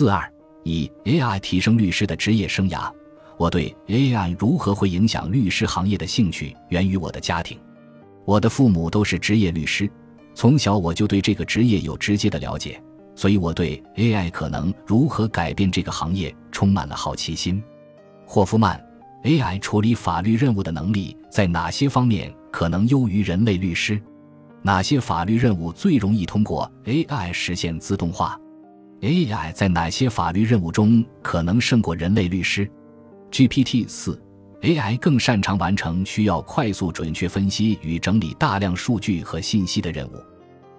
四二一 AI 提升律师的职业生涯。我对 AI 如何会影响律师行业的兴趣源于我的家庭。我的父母都是职业律师，从小我就对这个职业有直接的了解，所以我对 AI 可能如何改变这个行业充满了好奇心。霍夫曼，AI 处理法律任务的能力在哪些方面可能优于人类律师？哪些法律任务最容易通过 AI 实现自动化？AI 在哪些法律任务中可能胜过人类律师？GPT 四 AI 更擅长完成需要快速准确分析与整理大量数据和信息的任务。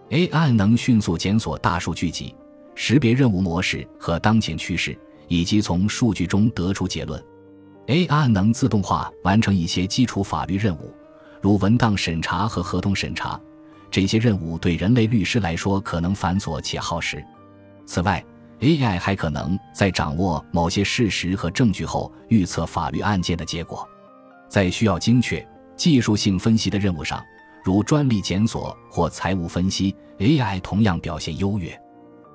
AI 能迅速检索大数据集，识别任务模式和当前趋势，以及从数据中得出结论。AI 能自动化完成一些基础法律任务，如文档审查和合同审查。这些任务对人类律师来说可能繁琐且耗时。此外，AI 还可能在掌握某些事实和证据后预测法律案件的结果。在需要精确、技术性分析的任务上，如专利检索或财务分析，AI 同样表现优越。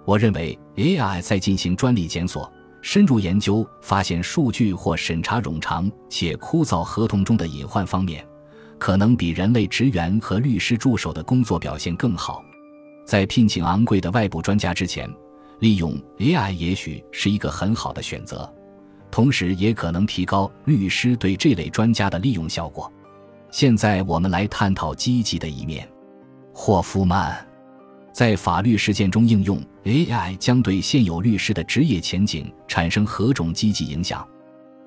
我认为，AI 在进行专利检索、深入研究、发现数据或审查冗长且枯燥合同中的隐患方面。可能比人类职员和律师助手的工作表现更好。在聘请昂贵的外部专家之前，利用 AI 也许是一个很好的选择，同时也可能提高律师对这类专家的利用效果。现在我们来探讨积极的一面。霍夫曼在法律实践中应用 AI 将对现有律师的职业前景产生何种积极影响？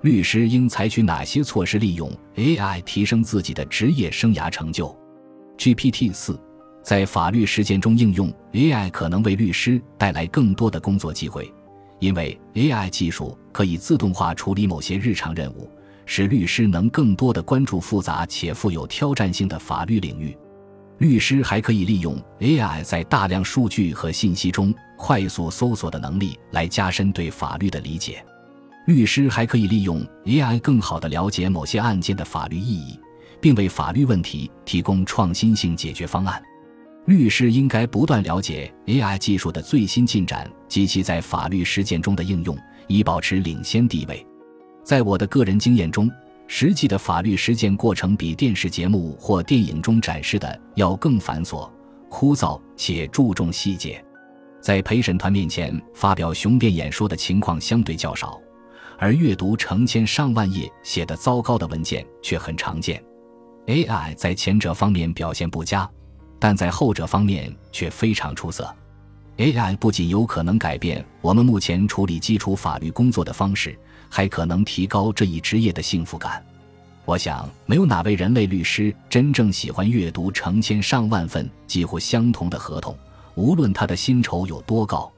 律师应采取哪些措施利用 AI 提升自己的职业生涯成就？GPT 四在法律实践中应用 AI 可能为律师带来更多的工作机会，因为 AI 技术可以自动化处理某些日常任务，使律师能更多的关注复杂且富有挑战性的法律领域。律师还可以利用 AI 在大量数据和信息中快速搜索的能力，来加深对法律的理解。律师还可以利用 AI 更好地了解某些案件的法律意义，并为法律问题提供创新性解决方案。律师应该不断了解 AI 技术的最新进展及其在法律实践中的应用，以保持领先地位。在我的个人经验中，实际的法律实践过程比电视节目或电影中展示的要更繁琐、枯燥且注重细节。在陪审团面前发表雄辩演说的情况相对较少。而阅读成千上万页写的糟糕的文件却很常见。AI 在前者方面表现不佳，但在后者方面却非常出色。AI 不仅有可能改变我们目前处理基础法律工作的方式，还可能提高这一职业的幸福感。我想，没有哪位人类律师真正喜欢阅读成千上万份几乎相同的合同，无论他的薪酬有多高。